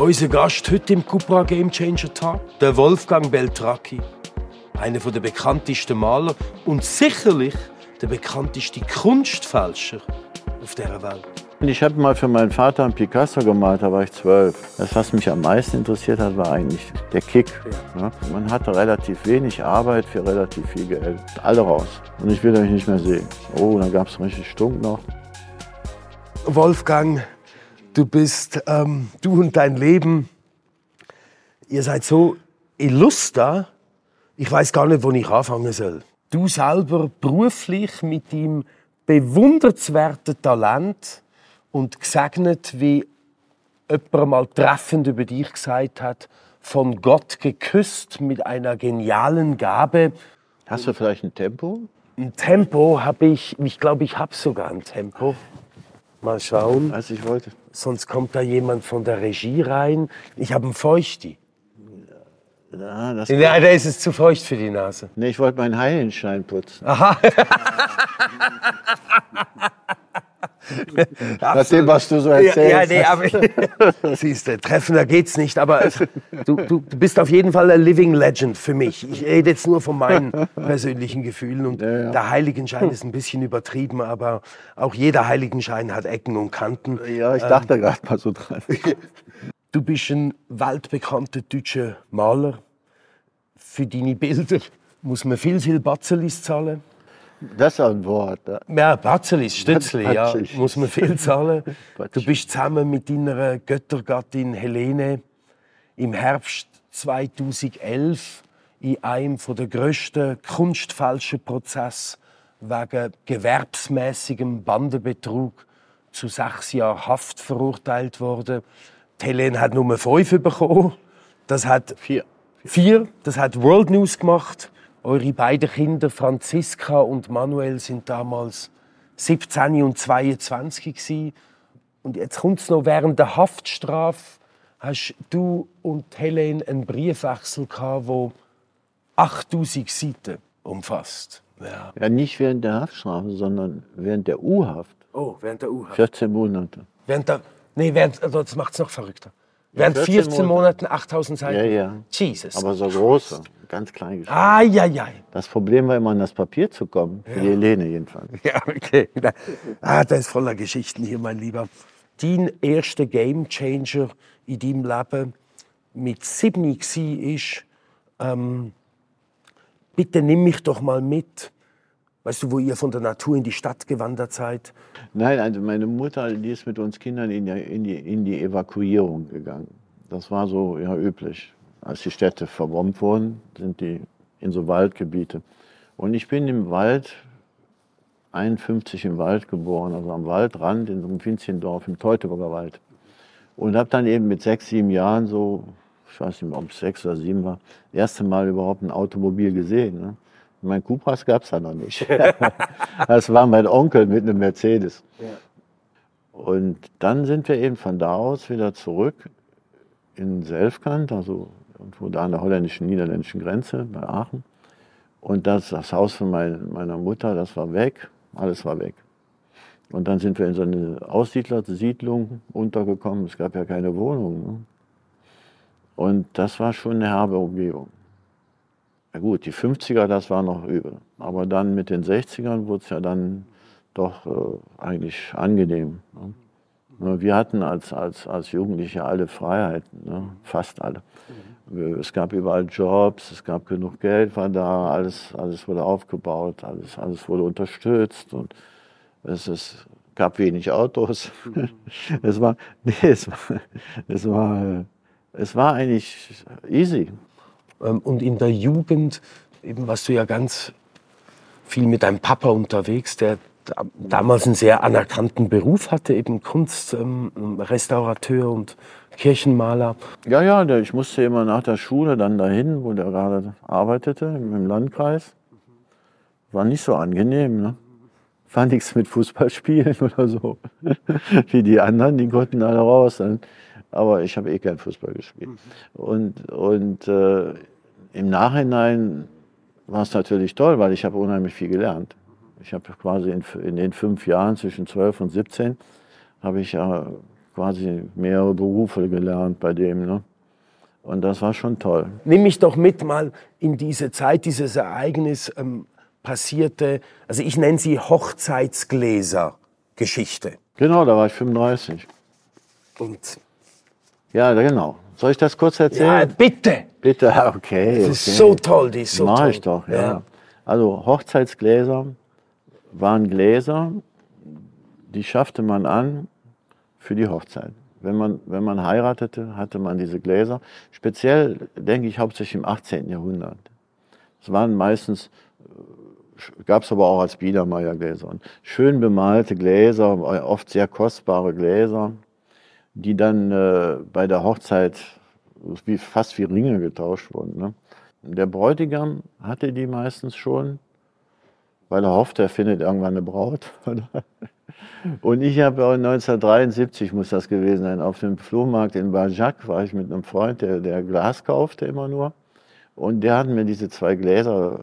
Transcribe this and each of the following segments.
Unser Gast heute im Cupra Game Changer Tag, der Wolfgang Beltracchi. Einer der bekanntesten Maler und sicherlich der bekannteste Kunstfälscher auf dieser Welt. Ich habe mal für meinen Vater einen Picasso gemalt, da war ich zwölf. Das, was mich am meisten interessiert hat, war eigentlich der Kick. Ja. Man hatte relativ wenig Arbeit für relativ viel Geld. Alle raus. Und ich will euch nicht mehr sehen. Oh, dann gab es richtig Stunk noch. Wolfgang, du bist, ähm, du und dein Leben, ihr seid so illuster, ich weiß gar nicht, wo ich anfangen soll. Du selber beruflich mit deinem bewundernswerten Talent und gesegnet, wie jemand mal treffend über dich gesagt hat, von Gott geküsst mit einer genialen Gabe. Hast du vielleicht ein Tempo? Ein Tempo habe ich, ich glaube, ich habe sogar ein Tempo. Mal schauen. Als ich wollte. Sonst kommt da jemand von der Regie rein. Ich habe einen Feuchti. Ja, das Ja, da ist es zu feucht für die Nase. nee, ich wollte meinen Heiligenschein putzen. Aha. Nach dem, was du so Ja, erzählst. ja, nee, aber siehst du, treffender geht's nicht. Aber du, du, du bist auf jeden Fall ein Living Legend für mich. Ich rede jetzt nur von meinen persönlichen Gefühlen und Ja, ja. der Heiligenschein ist ein bisschen übertrieben, aber auch jeder Heiligenschein hat Ecken und Kanten. Ja, ich dachte gerade mal so dran. Du bist ein weltbekannter deutscher Maler. Für deine Bilder muss man viel, viel Batzelis zahlen. Das ist ein Wort. ja. Ja, Batzelis, Stützli, ja, muss man viel zahlen. Du bist zusammen mit deiner Göttergattin Helene im Herbst 2011 in einem der grössten Kunstfälscherprozess wegen gewerbsmäßigem Bandenbetrug zu sechs Jahren Haft verurteilt worden. Die Helene hat nur fünf bekommen. Das hat Vier. Vier, das hat World News gemacht. Eure beiden Kinder, Franziska und Manuel, sind damals 17 und 22 gewesen. Und jetzt kommt es noch während der Haftstrafe. Hast du und Helene einen Briefwechsel gehabt, der 8000 Seiten umfasst. Ja. Ja, nicht während der Haftstrafe, sondern während der U-Haft. Oh, während der U-Haft. 14 Monate. Während der, nee, während, also das macht es noch verrückter. Während 14 14 Monaten 8000 Seiten. Ja, ja. Jesus. Aber so große, ganz klein geschrieben. Ai, ai, ai. Das Problem war immer, an das Papier zu kommen. Für die Helene jedenfalls. Ja, okay. Ah, das ist voller Geschichten hier, mein Lieber. Dein erster Game Changer in deinem Leben mit 7 war, ist, ähm, bitte nimm mich doch mal mit. Weißt du, wo ihr von der Natur in die Stadt gewandert seid? Nein, also meine Mutter, die ist mit uns Kindern in die, in die, in die Evakuierung gegangen. Das war so ja, üblich. Als die Städte verbombt wurden, sind die in so Waldgebiete. Und ich bin im Wald, 51 im Wald geboren, also am Waldrand in so einem winzigen Dorf im Teutoburger Wald. Und habe dann eben mit sechs, sieben Jahren so, ich weiß nicht, ob es sechs oder sieben war, das erste Mal überhaupt ein Automobil gesehen. Ne? Mein Cupras gab es da noch nicht. das war mein Onkel mit einem Mercedes. Und dann sind wir eben von da aus wieder zurück in Selfkant, also irgendwo da an der holländischen, niederländischen Grenze bei Aachen. Und das, das Haus von mein, meiner Mutter, das war weg, alles war weg. Und dann sind wir in so eine Aussiedlersiedlung untergekommen. Es gab ja keine Wohnung. Ne? Und das war schon eine herbe Umgebung. Ja gut, die 50er, das war noch übel. Aber dann mit den 60ern wurde es ja dann doch äh, eigentlich angenehm. Ne? Wir hatten als, als, als Jugendliche alle Freiheiten, ne? fast alle. Wir- Es gab überall Jobs, es gab genug Geld, war da, alles, alles wurde aufgebaut, alles, alles wurde unterstützt und es, es gab wenig Autos. es war, nee, es war, es war, äh, es war eigentlich easy. Ähm, Und in der Jugend, eben warst du ja ganz viel mit deinem Papa unterwegs, der da- damals einen sehr anerkannten Beruf hatte, eben Kunst, ähm, und Kirchenmaler. Ja, ja, ich musste immer nach der Schule dann dahin, wo der gerade arbeitete, im Landkreis. War nicht so angenehm, ne? War nichts mit Fußballspielen oder so. Wie die anderen, die konnten alle raus. Aber ich habe eh kein Fußball gespielt. Und, und äh, im Nachhinein war es natürlich toll, weil ich habe unheimlich viel gelernt. Ich habe quasi in, in den fünf Jahren zwischen 12 und 17 habe ich ja quasi mehrere Berufe gelernt bei dem. Ne? Und das war schon toll. Nimm mich doch mit mal in diese Zeit, dieses Ereignis ähm, passierte, also ich nenne sie Hochzeitsgläser-Geschichte. Genau, da war ich 35. Und Ja, genau. Soll ich das kurz erzählen? ja, bitte! Bitte, okay. Das okay. ist so toll, die ist so Mach toll. ich doch, ja. Also Hochzeitsgläser waren Gläser, die schaffte man an für die Hochzeit. Wenn man, wenn man heiratete, hatte man diese Gläser. Speziell, denke ich, hauptsächlich im 18. Jahrhundert. Es waren meistens, gab es aber auch als Biedermeiergläser. Und schön bemalte Gläser, oft sehr kostbare Gläser, die dann äh, bei der Hochzeit wie, fast wie Ringe getauscht wurden. Ne? Der Bräutigam hatte die meistens schon, weil er hofft, er findet irgendwann eine Braut. Und ich habe 1973, muss das gewesen sein, auf dem Flohmarkt in Barjac war ich mit einem Freund, der, der Glas kaufte immer nur. Und der hat mir diese zwei Gläser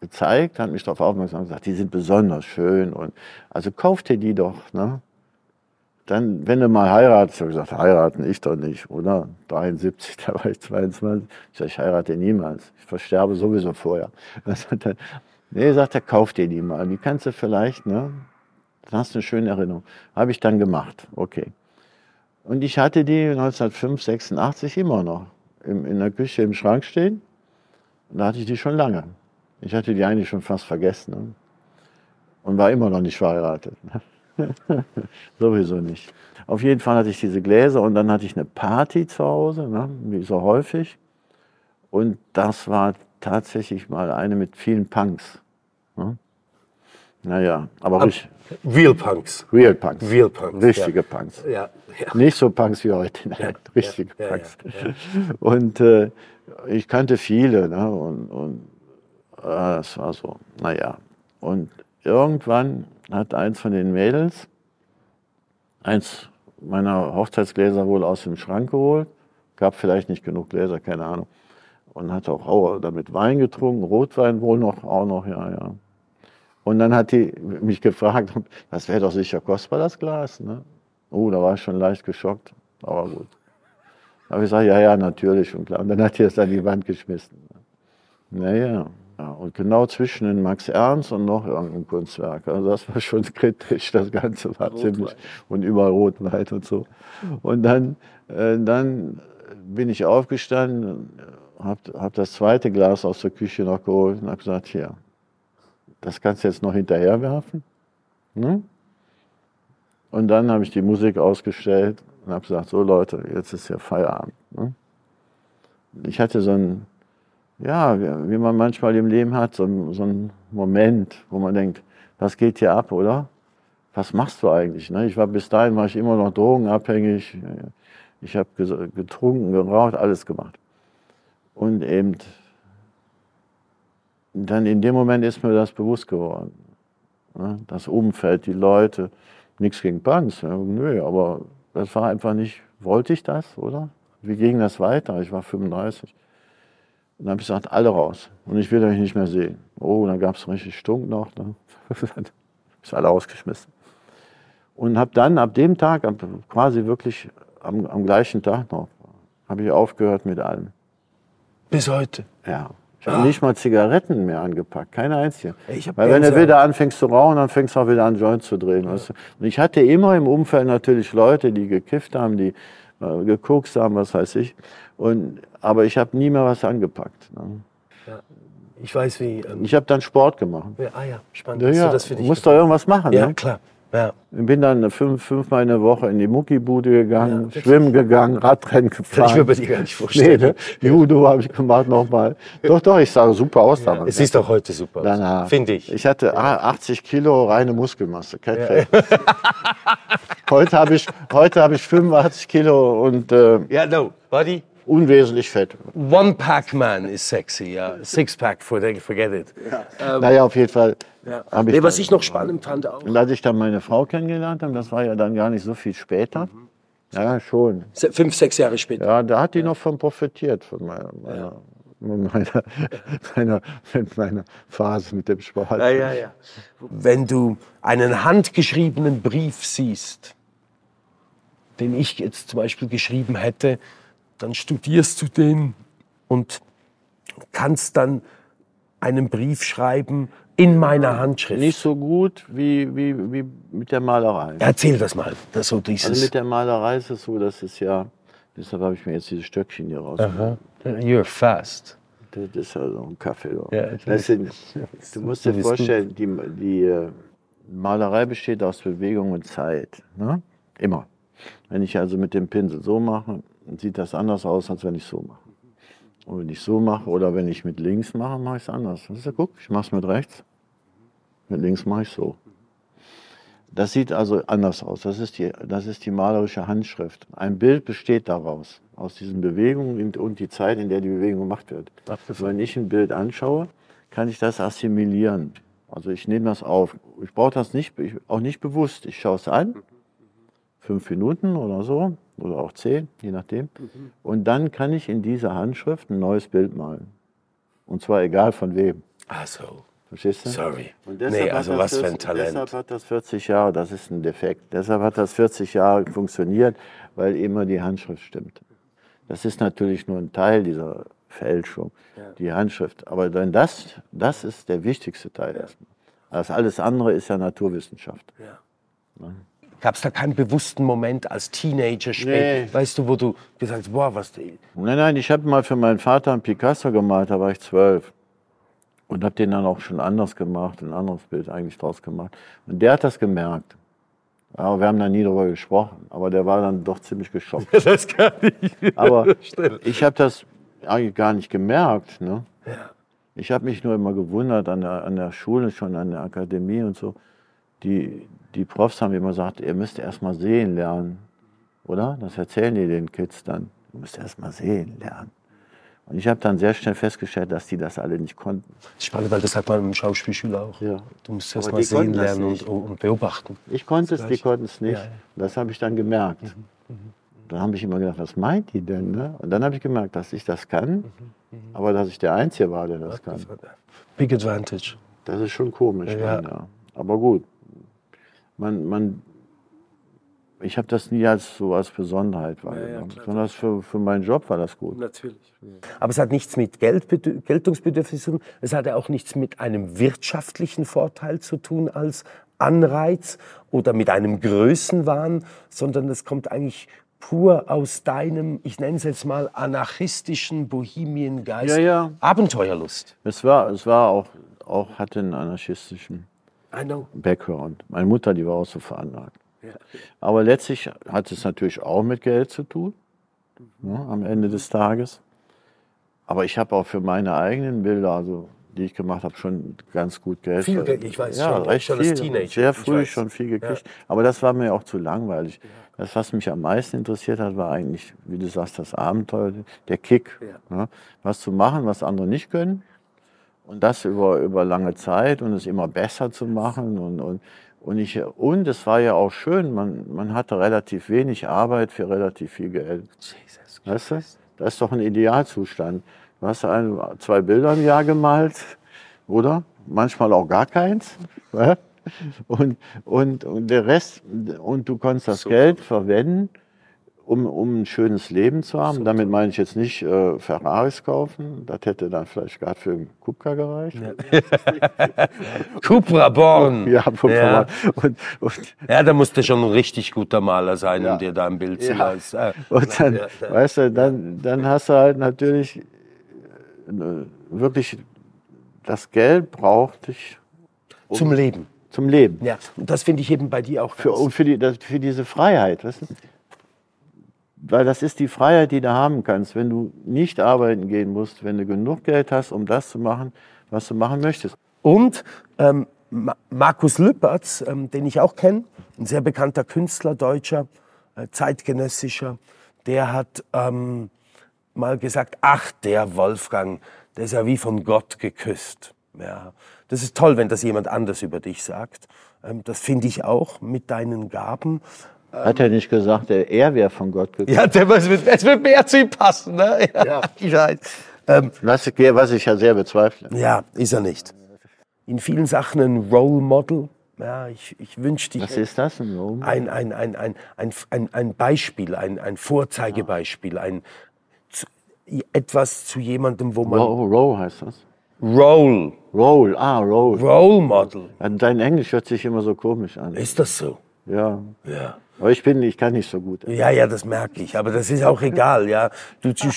gezeigt, hat mich darauf aufmerksam gemacht, die sind besonders schön. Und also kauf dir die doch. Ne? Dann, wenn du mal heiratest, habe gesagt, heiraten ich doch nicht, oder? 73, da war ich 22. Ich sage, ich heirate niemals. Ich versterbe sowieso vorher. Sagt er, nee, sagt er, kauf dir die mal. Die kannst du vielleicht, ne? Dann hast du eine schöne Erinnerung. Habe ich dann gemacht. Okay. Und ich hatte die 1905, 86 immer noch im, in der Küche im Schrank stehen. Und da hatte ich die schon lange. Ich hatte die eigentlich schon fast vergessen. Ne? Und war immer noch nicht verheiratet. Sowieso nicht. Auf jeden Fall hatte ich diese Gläser und dann hatte ich eine Party zu Hause, ne, wie so häufig. Und das war tatsächlich mal eine mit vielen Punks. Ne? Naja, aber richtig, Real Punks. Real Punks. Real Punks, Richtige Punks. Ja, ja. Nicht so Punks wie heute, nein, richtige ja, ja, Punks. Und äh, ich kannte viele ne, und, und äh, das war so, naja. Und irgendwann hat eins von den Mädels eins meiner Hochzeitsgläser wohl aus dem Schrank geholt. Gab vielleicht nicht genug Gläser, keine Ahnung. Und hat auch, damit Wein getrunken, Rotwein wohl noch, auch noch, ja, ja. Und dann hat die mich gefragt, das wäre doch sicher kostbar, das Glas. Ne? Oh, da war ich schon leicht geschockt, aber gut. Habe ich gesagt, ja, ja, natürlich und klar. Und dann hat die es an die Wand geschmissen. Naja, ja, und genau zwischen den Max Ernst und noch irgendein Kunstwerk. Also das war schon kritisch, das Ganze war Rotwein. ziemlich. Und überall Rotwein und so. Und dann, äh, dann bin ich aufgestanden, habe hab das zweite Glas aus der Küche noch geholt und habe gesagt, hier, das kannst du jetzt noch hinterher werfen. Ne? Und dann habe ich die Musik ausgestellt und habe gesagt, so Leute, jetzt ist ja Feierabend. Ne? Ich hatte so ein, ja, wie man manchmal im Leben hat, so so ein Moment, wo man denkt, was geht hier ab, oder? Was machst du eigentlich? Ne? Ich war bis dahin war ich immer noch drogenabhängig. Ich habe getrunken, geraucht, alles gemacht. Und eben dann in dem Moment ist mir das bewusst geworden. Ne? Das Umfeld, die Leute, nichts gegen Punks, nö, aber das war einfach nicht, wollte ich das, oder? Wie ging das weiter? Ich war 35. Und dann habe ich gesagt, alle raus. Und ich will euch nicht mehr sehen. Oh, dann gab es richtig Stunk noch. Ne? ich alle ausgeschmissen. Und habe dann ab dem Tag, quasi wirklich am, am gleichen Tag noch, habe ich aufgehört mit allem. Bis heute. Ja. Ich habe nicht mal Zigaretten mehr angepackt, keine einzige. Weil wenn du wieder anfängst zu rauchen, dann fängst du auch wieder an, Joint zu drehen. Weißt du? Und ich hatte immer im Umfeld natürlich Leute, die gekifft haben, die äh, gekokst haben, was weiß ich. Und, aber ich habe nie mehr was angepackt. Ne? Ich weiß wie. Ähm, Ich habe dann Sport gemacht. ja, ah ja, spannend. Ja, ja, du das für dich musst doch irgendwas machen. Ja, Ne? klar. Ja. Ich bin dann fünf, fünfmal in der Woche in die Muckibude gegangen, wirklich? schwimmen gegangen, Radrennen gefahren. ich mir bei dir gar nicht Nee, vorstellen. ne? Judo habe ich gemacht nochmal. Doch, doch, ich sah super aus damals. Es sieht doch heute super aus. Finde ich. Ich hatte ah, 80 Kilo reine Muskelmasse, kein Fett. heute habe ich, heute habe ich 85 Kilo und äh, Ja, no. Buddy. Unwesentlich Fett. One-Pack-Man is sexy, ja. Six-Pack, forget forget it. naja, auf jeden Fall. Ja. Ich Nee, was ich noch spannend fand auch. Und als ich dann meine Frau kennengelernt habe, das war ja dann gar nicht so viel später. Ja, schon. Se- Fünf, sechs Jahre später. Ja, da hat die noch von profitiert, von meiner, meiner, meiner, meiner, meiner Phase mit dem Sport. Ja, ja, ja. Wenn du einen handgeschriebenen Brief siehst, den ich jetzt zum Beispiel geschrieben hätte, dann studierst du den und kannst dann einen Brief schreiben in meiner Handschrift. Nicht so gut wie, wie, wie mit der Malerei. Erzähl das mal. Das so dieses Also mit der Malerei ist es so, dass es ja, deshalb habe ich mir jetzt dieses Stöckchen hier rausgeholt. You're fast. Das ist ja so ein Kaffee. Das sind, du musst dir vorstellen, die, die äh, Malerei besteht aus Bewegung und Zeit. Ne? Immer. Wenn ich also mit dem Pinsel so mache, sieht das anders aus, als wenn ich so mache. Und wenn ich so mache oder wenn ich mit links mache, mache ich es anders. Das ist ja, guck, ich mache es mit rechts. Mit links mache ich so. Das sieht also anders aus. Das ist, die, das ist die malerische Handschrift. Ein Bild besteht daraus, aus diesen Bewegungen und- und die Zeit, in der die Bewegung gemacht wird. Wenn ich ein Bild anschaue, kann ich das assimilieren. Also ich nehme das auf. Ich brauche das nicht, ich- auch nicht bewusst. Ich schaue es an, fünf Minuten oder so, oder auch zehn, je nachdem. Und dann kann ich in dieser Handschrift ein neues Bild malen. Und zwar egal von wem. Ach so. Verstehst du? Sorry. Und Nee, deshalb also hat das was für ein 40 Talent. Deshalb hat das 40 Jahre, das ist ein Defekt. Deshalb hat das 40 Jahre funktioniert, weil immer die Handschrift stimmt. Das ist natürlich nur ein Teil dieser Fälschung, die Handschrift. Aber dann das, das ist der wichtigste Teil erstmal. Das alles andere ist ja Naturwissenschaft. Gab es da keinen bewussten Moment als Teenager spät, Nee. weißt du, wo du gesagt hast, boah, was, Nein, nein, ich habe mal für meinen Vater einen Picasso gemalt, da war ich zwölf. Und habe den dann auch schon anders gemacht, ein anderes Bild eigentlich draus gemacht. Und der hat das gemerkt. Aber wir haben da nie drüber gesprochen. Aber der war dann doch ziemlich geschockt. das kann ich. Aber ich habe das eigentlich gar nicht gemerkt. Ne? Ich habe mich nur immer gewundert an der, an der Schule, schon an der Akademie und so. Die, die Profs haben immer gesagt, ihr müsst erst mal sehen lernen. Oder? Das erzählen die den Kids dann. Du musst erst mal sehen lernen. Und ich habe dann sehr schnell festgestellt, dass die das alle nicht konnten. Spannend, weil das hat man im Schauspielschüler auch. Ja. Du musst erst Aber mal sehen lernen und, und beobachten. Ich konnte es, die konnten es nicht. Ja, ja. Das habe ich dann gemerkt. Dann habe ich immer gedacht, was meint die denn? Ne? Und dann habe ich gemerkt, dass ich das kann, aber dass ich der Einzige war, der das kann. Big Advantage. Das ist schon komisch. Ja. dann, Ja. Aber gut, man, man, ich habe das nie als so als Besonderheit wahrgenommen, klar. sondern das für, für meinen Job war das gut. Natürlich. Aber es hat nichts mit Geldbedü- Geltungsbedürfnis zu tun. Es hat ja auch nichts mit einem wirtschaftlichen Vorteil zu tun als Anreiz oder mit einem Größenwahn, sondern es kommt eigentlich pur aus deinem, ich nenne es jetzt mal, anarchistischen Bohemiengeist. Ja, ja. Abenteuerlust. Es war, es war auch, auch hatte einen anarchistischen. Background. Meine Mutter, die war auch so veranlagt. Aber letztlich hat es natürlich auch mit Geld zu tun, ne, am Ende des Tages. Aber ich habe auch für meine eigenen Bilder, also die ich gemacht habe, schon ganz gut Geld. Viel Geld, ich weiß ja, schon, recht schon als viel, Teenager, Sehr früh schon viel gekriegt. Aber das war mir auch zu langweilig. Das, was mich am meisten interessiert hat, war eigentlich, wie du sagst, das Abenteuer, der Kick. Ne? Was zu machen, was andere nicht können. Und das über, über lange Zeit und es immer besser zu machen. Und, und, und, ich, und es war ja auch schön, man, man hatte relativ wenig Arbeit für relativ viel Geld. Weißt du? Das ist doch ein Idealzustand. Du hast ein, zwei Bilder im Jahr gemalt, oder? Manchmal auch gar keins. ja? Und, und, und der Rest, und du konntest das Geld verwenden, um, um ein schönes Leben zu haben. Damit meine ich jetzt nicht äh, Ferraris kaufen. Das hätte dann vielleicht gerade für einen Kupka gereicht. Cupra Born. Ja, ja. Und, und, ja, da musst du schon ein richtig guter Maler sein, Ja. um dir da ein Bild zu Ja. leisten. Äh, Und dann, Ja, ja. weißt du, dann, dann hast du halt natürlich äh, wirklich das Geld braucht dich Zum Leben. zum Leben. Ja, und das finde ich eben bei dir auch Für, ganz- und für, die, das, für diese Freiheit. Weißt du? Weil das ist die Freiheit, die du haben kannst, wenn du nicht arbeiten gehen musst, wenn du genug Geld hast, um das zu machen, was du machen möchtest. Und ähm, Ma- Markus Lüppertz, ähm, den ich auch kenne, ein sehr bekannter Künstler, Deutscher, äh, zeitgenössischer, der hat ähm, mal gesagt, ach, der Wolfgang, der ist ja wie von Gott geküsst. Ja, das ist toll, wenn das jemand anders über dich sagt. Ähm, das finde ich auch mit deinen Gaben. Hat er nicht gesagt, er, wäre von Gott gekommen? Ja, der, es, wird, es wird mehr zu ihm passen. Ne? Ja, weiß. Ähm, Was, ich ja sehr bezweifle. Ja, ist er nicht. In vielen Sachen ein Role Model Ja, ich, ich wünschte, Was ist das? Ein Roam? ein, ein, ein, ein, ein, ein, ein Beispiel, ein, ein Vorzeigebeispiel, ein, zu, etwas zu jemandem, wo man... Row heißt das. Role, Roll, ah, Roll. Role Model. Ja, Dein Englisch hört sich immer so komisch an. Ist das so? Ja. Ja. Aber ich bin, ich kann nicht so gut. Ja, ja, das merke ich. Aber das ist auch egal, ja. Du, du,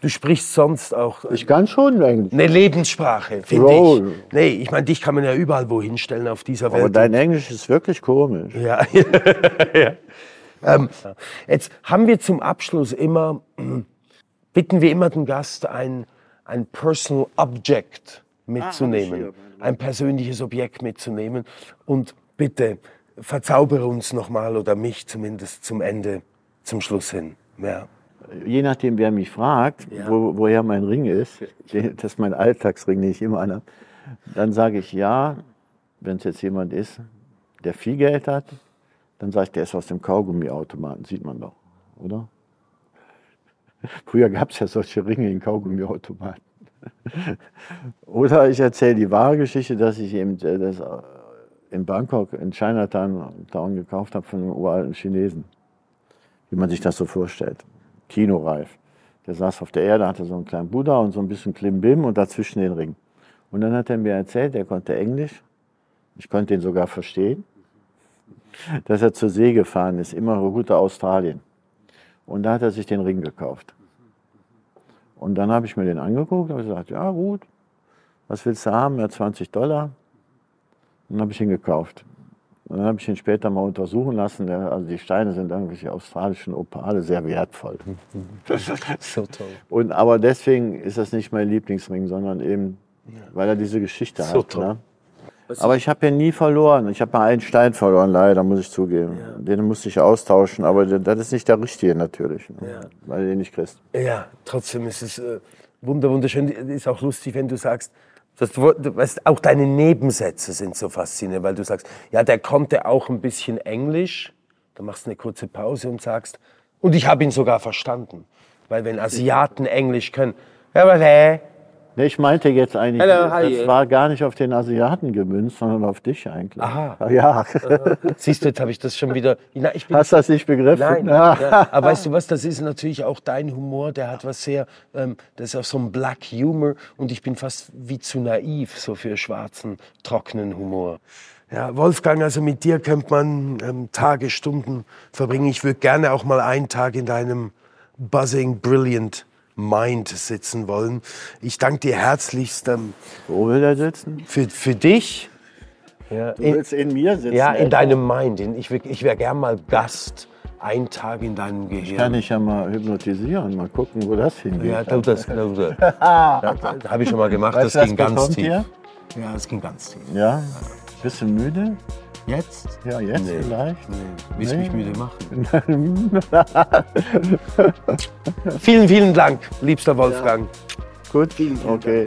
du sprichst sonst auch Ich kann schon Englisch. eine Lebenssprache, finde ich. Nee, ich meine, dich kann man ja überall wohin stellen auf dieser Aber Welt. dein Englisch ist wirklich komisch. Ja. ja. Ähm, jetzt haben wir zum Abschluss immer, bitten wir immer den Gast, ein, ein Personal Object mitzunehmen, ein persönliches Objekt mitzunehmen. Und bitte verzaubere uns nochmal oder mich zumindest zum Ende, zum Schluss hin. Ja. Je nachdem, wer mich fragt, Ja. wo, woher mein Ring ist, das ist mein Alltagsring, den ich immer anhabe, dann sage ich ja, wenn es jetzt jemand ist, der viel Geld hat, dann sage ich, der ist aus dem Kaugummiautomaten, sieht man doch, oder? Früher gab es ja solche Ringe in Kaugummiautomaten. Oder ich erzähle die wahre Geschichte, dass ich eben äh, das in Bangkok, in Chinatown Town gekauft habe von einem uralten Chinesen. Wie man sich das so vorstellt. Kinoreif. Der saß auf der Erde, hatte so einen kleinen Buddha und so ein bisschen Klimbim und dazwischen den Ring. Und dann hat er mir erzählt, er konnte Englisch. Ich konnte ihn sogar verstehen. Dass er zur See gefahren ist, immer Route Australien. Und da hat er sich den Ring gekauft. Und dann habe ich mir den angeguckt und gesagt, ja gut, was willst du haben? Ja, 20 Dollar. Dann habe ich ihn gekauft. Und dann habe ich ihn später mal untersuchen lassen. Also die Steine sind irgendwelche australischen Opale, sehr wertvoll. So toll. Und, aber deswegen ist das nicht mein Lieblingsring, sondern eben, weil er diese Geschichte So hat. toll. Ne? Aber ich habe ja nie verloren. Ich habe mal einen Stein verloren, leider, muss ich zugeben. Den musste ich austauschen, aber das ist nicht der richtige natürlich, ne? Ja. weil du den nicht kriegst. Ja, trotzdem ist es äh, wunder, wunderschön. Ist auch lustig, wenn du sagst, dass du, weißt, auch deine Nebensätze sind so faszinierend, weil du sagst, ja, der konnte auch ein bisschen Englisch. Dann machst du eine kurze Pause und sagst, und ich habe ihn sogar verstanden. Weil wenn Asiaten Englisch können, ja, aber? Nee, ich meinte jetzt eigentlich, Hello, das hi. war gar nicht auf den Asiaten gemünzt, sondern auf dich eigentlich. Aha. Ja. Siehst du, jetzt habe ich das schon wieder. Na, ich bin Hast du das nicht begriffen? Nein, Ja. ja, aber weißt du was, das ist natürlich auch dein Humor, der hat was sehr, ähm, das ist auch so ein Black Humor und ich bin fast wie zu naiv so für schwarzen, trockenen Humor. Ja, Wolfgang, also mit dir könnte man ähm, Tage, Stunden verbringen. Ich würde gerne auch mal einen Tag in deinem Buzzing Brilliant Mind sitzen wollen. Ich danke dir herzlichst ähm, Wo will der sitzen? für, für dich. Ja, Du willst in mir sitzen. ja, in etwa? deinem Mind. In- Ich, ich wäre gern mal Gast. Ein Tag in deinem Gehirn. Kann ich ja mal hypnotisieren, mal gucken, wo das hingeht. Ja, du, das, du, das, das habe ich schon mal gemacht. Weißt das ging ganz tief. ihr? Ja, das ging ganz tief. Ja? Bist du müde? Jetzt? Ja, jetzt Nee. vielleicht. Nee, willst du Nee. mich müde machen? vielen, vielen Dank, liebster Wolfgang. Gut, okay.